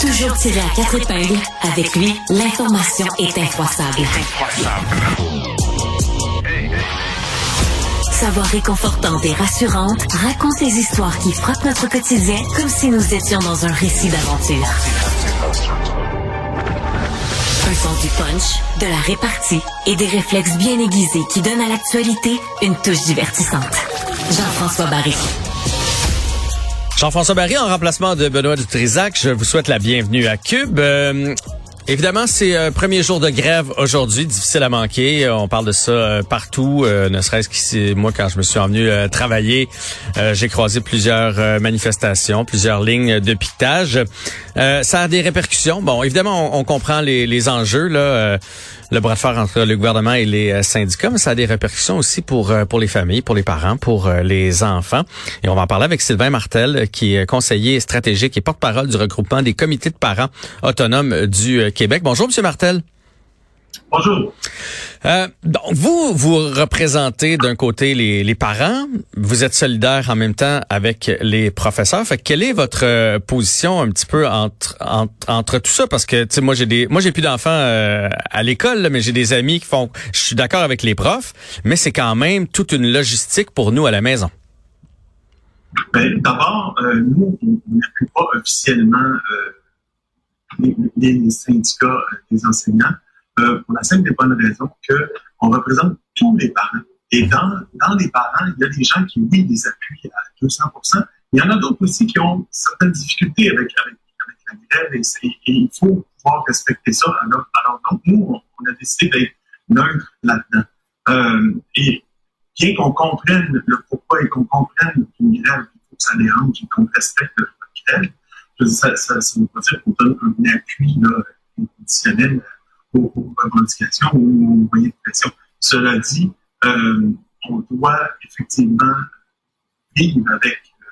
Toujours tiré à quatre épingles, avec lui, l'information est incroissable. Savoir réconfortante et rassurante raconte les histoires qui frappent notre quotidien comme si nous étions dans un récit d'aventure. Un sens du punch, de la répartie et des réflexes bien aiguisés qui donnent à l'actualité une touche divertissante. Jean-François Barry. Jean-François Barry, en remplacement de Benoît Dutrisac, je vous souhaite la bienvenue à Cube. Euh, Évidemment, c'est un premier jour de grève aujourd'hui, difficile à manquer. On parle de ça euh, partout, euh, ne serait-ce qu'ici, moi, quand je me suis envenu travailler, j'ai croisé plusieurs manifestations, plusieurs lignes de piquetage. Ça a des répercussions. Bon, évidemment, on, comprend les, les enjeux. Là, le bras de fer entre le gouvernement et les euh, syndicats, mais ça a des répercussions aussi pour euh, pour les familles, pour les parents, pour euh, les enfants. Et on va en parler avec Sylvain Martel, qui est conseiller stratégique et porte-parole du regroupement des comités de parents autonomes du Québec. Bonjour, Monsieur Martel. Bonjour. Euh, donc vous, vous représentez d'un côté les, les, parents, vous êtes solidaire en même temps avec les professeurs. Fait quelle est votre euh, position un petit peu entre entre, entre tout ça? Parce que tu sais, moi j'ai des, moi j'ai plus d'enfants euh, à l'école, mais j'ai des amis qui font. Je suis d'accord avec les profs, mais c'est quand même toute une logistique pour nous à la maison. Ben, d'abord, euh, nous, on n'appuie pas officiellement les, les, syndicats des enseignants. Euh, pour la simple et bonne raison qu'on représente tous les parents. Et dans, dans les parents, il y a des gens qui, oui, les appuient à 200 Il y en a d'autres aussi qui ont certaines difficultés avec, avec, la grève et, il faut pouvoir respecter ça. Alors, alors donc, nous, on, a décidé d'être neutre là-dedans. Euh, et bien qu'on comprenne le pourquoi et qu'on comprenne qu'une grève, il faut que ça dérange et qu'on respecte la grève, ça, ça veut pas dire qu'on donne un appui là, inconditionnel aux, revendications ou aux moyens de pression. Cela dit, euh, on doit effectivement vivre avec euh,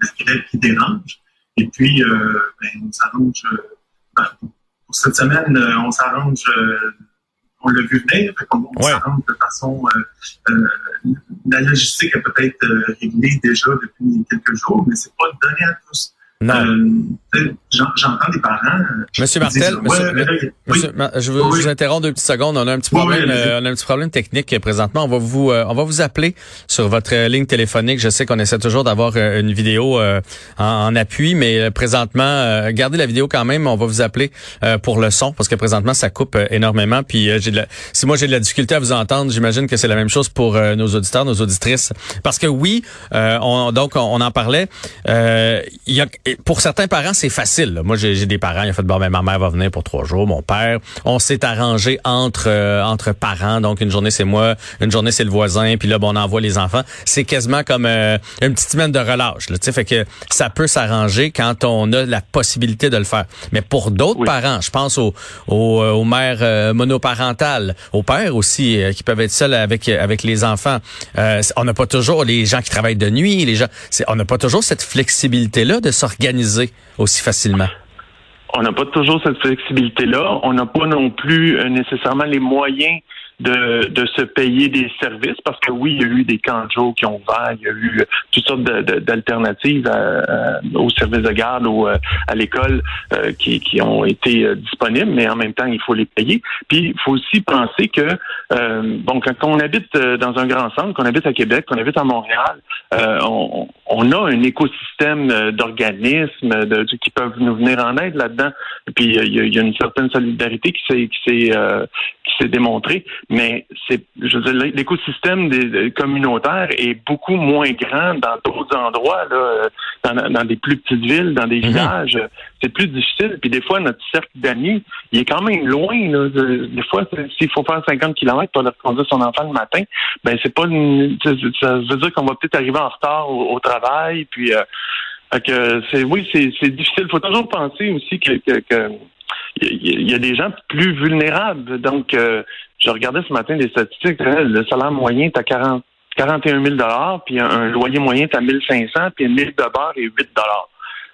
la grève qui dérange. Et puis, euh, ben, on s'arrange. Ben, pour cette semaine, on s'arrange. on l'a vu venir, on, s'arrange de façon. la logistique est peut-être réglée déjà depuis quelques jours, mais c'est pas donné à tous. Non. Euh, j'entends des parents. Euh, monsieur Martel, monsieur, je vous, interromps deux petites secondes. On a un petit problème, euh, on a un petit problème technique présentement. On va vous, on va vous appeler sur votre ligne téléphonique. Je sais qu'on essaie toujours d'avoir une vidéo en, appui, mais présentement, gardez la vidéo quand même. On va vous appeler pour le son parce que présentement ça coupe énormément. Puis j'ai si moi j'ai de la difficulté à vous entendre, j'imagine que c'est la même chose pour nos auditeurs, nos auditrices. Parce que oui, on, donc on, en parlait. Il y a pour certains parents, c'est facile. Moi, j'ai des parents, il a fait bon, ben, ma mère va venir pour trois jours, mon père. On s'est arrangé entre euh, entre parents. Donc une journée c'est moi, une journée c'est le voisin, puis là, bon, on envoie les enfants. C'est quasiment comme euh, une petite semaine de relâche. Là, fait que ça peut s'arranger quand on a la possibilité de le faire. Mais pour d'autres parents, je pense aux, aux, euh, aux mères monoparentales, aux pères aussi qui peuvent être seuls avec avec les enfants. on n'a pas toujours les gens qui travaillent de nuit, les gens. On n'a pas toujours cette flexibilité là de sortir aussi facilement? On n'a pas toujours cette flexibilité-là. On n'a pas non plus euh, nécessairement les moyens de, de se payer des services parce que oui, il y a eu des camps qui ont ouvert, il y a eu toutes sortes d'alternatives aux services de garde ou euh, à l'école euh, qui, qui ont été euh, disponibles, mais en même temps, il faut les payer. Puis il faut aussi penser que bon, quand, on habite dans un grand centre, qu'on habite à Québec, qu'on habite à Montréal, on, on, a un écosystème d'organismes qui peuvent nous venir en aide là-dedans. Puis il y, a, une certaine solidarité qui s'est qui s'est qui s'est démontrée mais c'est, je veux dire, l'écosystème des, communautaire est beaucoup moins grand dans d'autres endroits, là, dans, dans, des plus petites villes, dans des mhm. villages. C'est plus difficile. Puis des fois, notre cercle d'amis, il est quand même loin. Là. Des fois, s'il faut faire 50 km pour aller conduire son enfant le matin, ben c'est pas ça veut dire qu'on va peut-être arriver en retard au, travail. Puis euh, que c'est oui, c'est, difficile. Il faut toujours penser aussi que, que, il y a des gens plus vulnérables. Donc, euh, je regardais ce matin des statistiques. Hein, le salaire moyen est à 40, 41 000 puis un, loyer moyen est à 1 500 puis 1000 de bar et 8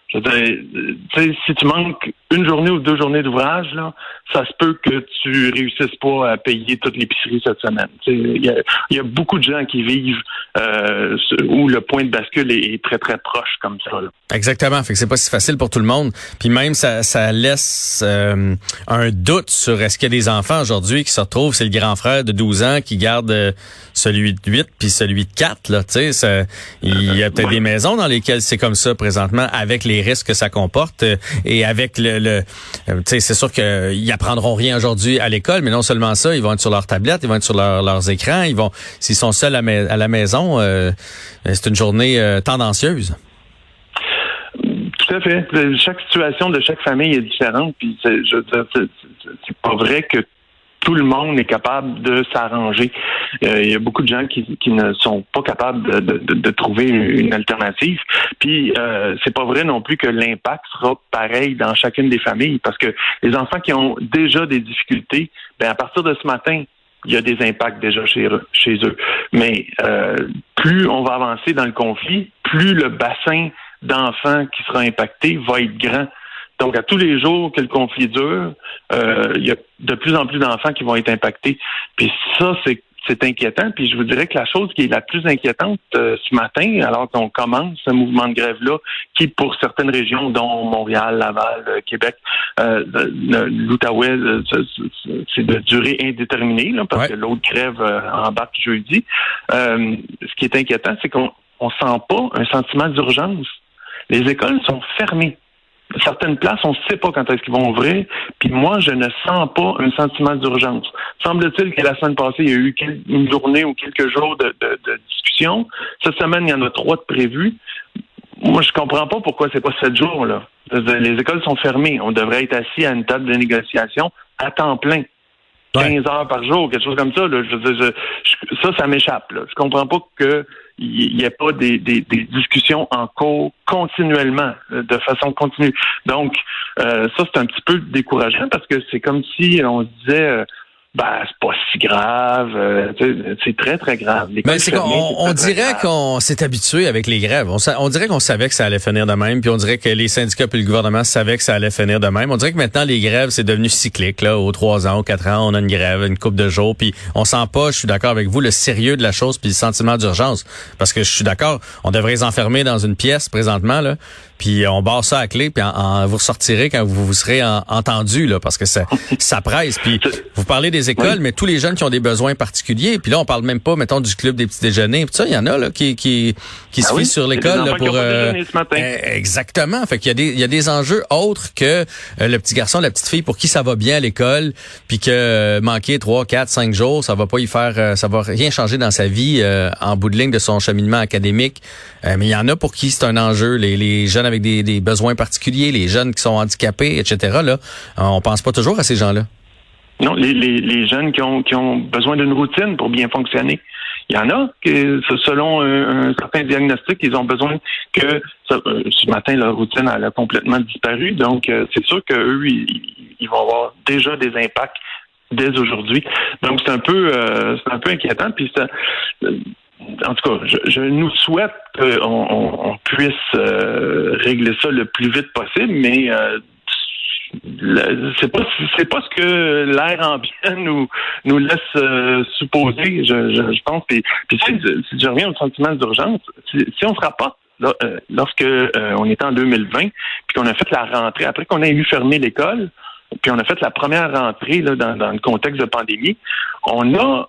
je veux dire, si tu manques une journée ou deux journées d'ouvrage, là, ça se peut que tu réussisses pas à payer toute l'épicerie cette semaine. Il y a, beaucoup de gens qui vivent euh, où le point de bascule est, très, très proche comme ça. Exactement. Fait que c'est pas si facile pour tout le monde. Puis même, ça, ça laisse euh, un doute sur est-ce qu'il y a des enfants aujourd'hui qui se retrouvent, c'est le grand frère de 12 ans qui garde euh, celui de 8 puis celui de 4. Là, il y a peut-être des maisons dans lesquelles c'est comme ça présentement avec les risques que ça comporte et avec le, le c'est sûr qu'ils apprendront rien aujourd'hui à l'école, mais non seulement ça, ils vont être sur leur tablette, ils vont être sur leurs écrans, ils vont, s'ils sont seuls à, la maison, euh, c'est une journée euh, tendancieuse. Tout à fait. Chaque situation de chaque famille est différente. Puis c'est pas vrai que tout le monde est capable de s'arranger. Euh, il y a beaucoup de gens qui, ne sont pas capables de, trouver une alternative. Puis euh, c'est pas vrai non plus que l'impact sera pareil dans chacune des familles, parce que les enfants qui ont déjà des difficultés, ben à partir de ce matin, il y a des impacts déjà chez, chez eux. Mais euh, plus on va avancer dans le conflit, plus le bassin d'enfants qui sera impacté va être grand. Donc, à tous les jours que le conflit dure, euh, il y a de plus en plus d'enfants qui vont être impactés. Puis ça, c'est c'est inquiétant. Puis je vous dirais que la chose qui est la plus inquiétante euh, ce matin, alors qu'on commence ce mouvement de grève-là, qui pour certaines régions, dont Montréal, Laval, euh, Québec, euh, l'Outaouais, c'est de durée indéterminée, là, parce que l'autre grève embarque jeudi. ce qui est inquiétant, c'est qu'on on sent pas un sentiment d'urgence. Les écoles sont fermées certaines places, on ne sait pas quand est-ce qu'ils vont ouvrir. Puis moi, je ne sens pas un sentiment d'urgence. Semble-t-il que la semaine passée, il y a eu une journée ou quelques jours de, discussion. Cette semaine, il y en a trois de prévus. Moi, je comprends pas pourquoi c'est pas sept jours là. Les écoles sont fermées. On devrait être assis à une table de négociation à temps plein. 15 heures par jour, quelque chose comme ça. Là. ça, ça m'échappe. Je comprends pas que il n'y a pas des, des, discussions en cours continuellement, euh, de façon continue. Donc, euh, ça, c'est un petit peu décourageant parce que c'est comme si on se disait euh, ben c'est pas si grave, euh, c'est très très grave. Ben, c'est on, dirait qu'on s'est habitué avec les grèves. On, on dirait qu'on savait que ça allait finir de même, puis on dirait que les syndicats et le gouvernement savaient que ça allait finir de même. On dirait que maintenant les grèves c'est devenu cyclique là, aux trois ans, aux quatre ans, on a une grève, une coupe de jours, puis on sent pas, je suis d'accord avec vous, le sérieux de la chose puis le sentiment d'urgence, parce que je suis d'accord, on devrait les enfermer dans une pièce présentement là, puis on barre ça à clé, puis en, vous ressortirez quand vous vous serez entendu là, parce que ça ça presse. Puis vous parlez des écoles, mais tous les jeunes qui ont des besoins particuliers. Puis là, on parle même pas, mettons, du club des petits déjeuners. Puis ça, il y en a là qui qui qui se ah sur l'école pour. Euh, eh, exactement. Fait qu'il y a des il y a des enjeux autres que euh, le petit garçon, la petite fille pour qui ça va bien à l'école, puis que euh, manquer trois, quatre, cinq jours, ça va pas y faire, ça va rien changer dans sa vie en bout de ligne de son cheminement académique. mais il y en a pour qui c'est un enjeu. Les, les jeunes avec des, besoins particuliers, les jeunes qui sont handicapés, etc. Là, on pense pas toujours à ces gens-là. Non, les, jeunes qui ont, besoin d'une routine pour bien fonctionner. Il y en a que, selon un, certain diagnostic, ils ont besoin que euh, ce matin leur routine a complètement disparu. Donc, euh, c'est sûr qu'eux, ils, ils, vont avoir déjà des impacts dès aujourd'hui. Donc, c'est un peu, euh, c'est un peu inquiétant. Puis, en tout cas, je, je nous souhaite qu'on on, puisse régler ça le plus vite possible, mais c'est pas c'est pas ce que l'air ambiant nous nous laisse euh, supposer je, je, pense. Puis, puis si, si, je reviens au sentiment d'urgence si, si, on se rapporte euh, lorsque euh, on était en 2020 puis qu'on a fait la rentrée après qu'on a eu fermer l'école puis on a fait la première rentrée là, dans, le contexte de pandémie on a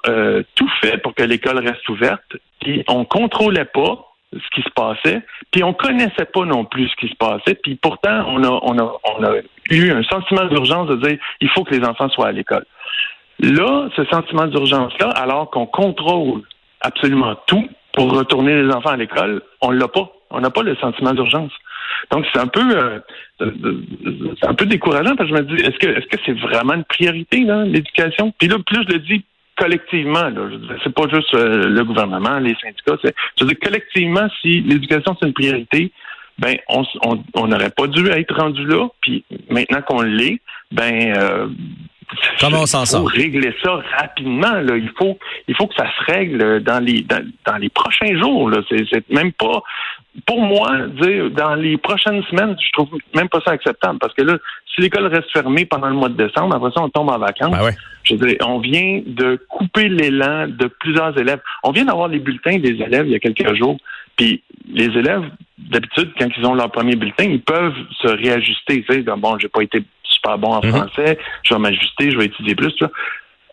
tout fait pour que l'école reste ouverte puis on contrôlait pas ce qui se passait, puis on connaissait pas non plus ce qui se passait, puis pourtant on a on a on a eu un sentiment d'urgence de dire il faut que les enfants soient à l'école. Là, ce sentiment d'urgence-là, alors qu'on contrôle absolument tout pour retourner les enfants à l'école, on l'a pas. On n'a pas le sentiment d'urgence. Donc c'est un peu euh, un peu décourageant parce que je me dis est-ce que est-ce que c'est vraiment une priorité l'éducation? Puis là plus je le dis collectivement, c'est pas juste euh, le gouvernement, les syndicats, c'est, je veux dire, collectivement, si l'éducation c'est une priorité, ben on n'aurait pas dû être rendu là. Puis maintenant qu'on l'est, ben euh, Comment on s'en sort? Il faut régler ça rapidement. Là. Il faut, il faut que ça se règle dans les, dans, les prochains jours. C'est, même pas, pour moi, dire dans les prochaines semaines, je trouve même pas ça acceptable parce que là, si l'école reste fermée pendant le mois de décembre, après ça, on tombe en vacances. Ben ouais. Je veux dire, on vient de couper l'élan de plusieurs élèves. On vient d'avoir les bulletins des élèves il y a quelques jours. Puis les élèves, d'habitude, quand ils ont leur premier bulletin, ils peuvent se réajuster. Tu sais, bon, j'ai pas été super bon en mhm. français, je vais m'ajuster, je vais étudier plus. Euh,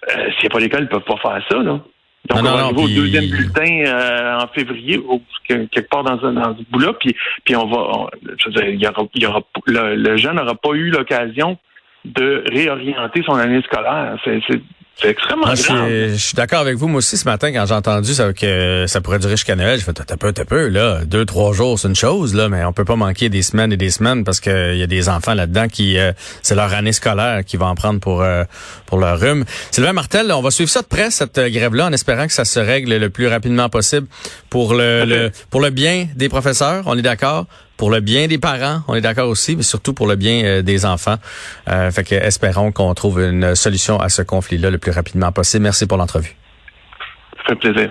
S'il n'y a pas d'école, ils peuvent pas faire ça. Là. Donc, on va arriver au deuxième bulletin euh, en février, quelque part dans, dans ce bout-là, puis, puis on va, je veux dire, il y aura, il y aura, le, le jeune n'aura pas eu l'occasion de réorienter son année scolaire. C'est c'est extrêmement ah, Je, suis d'accord avec vous. Moi aussi, ce matin, quand j'ai entendu ça, que ça pourrait durer jusqu'à Noël, j'ai fait, t'as peu, t'as peu, là. Deux, trois jours, c'est une chose, là, mais on peut pas manquer des semaines et des semaines parce qu'il y a des enfants là-dedans qui, euh, c'est leur année scolaire qui va en prendre pour, euh, pour leur rhume. Sylvain Martel, on va suivre ça de près, cette euh, grève-là, en espérant que ça se règle le plus rapidement possible pour le, le pour le bien des professeurs. On est d'accord pour le bien des parents, on est d'accord aussi, mais surtout pour le bien euh, des enfants. Euh, fait que espérons qu'on trouve une solution à ce conflit-là le plus rapidement possible. Merci pour l'entrevue. Ça fait plaisir.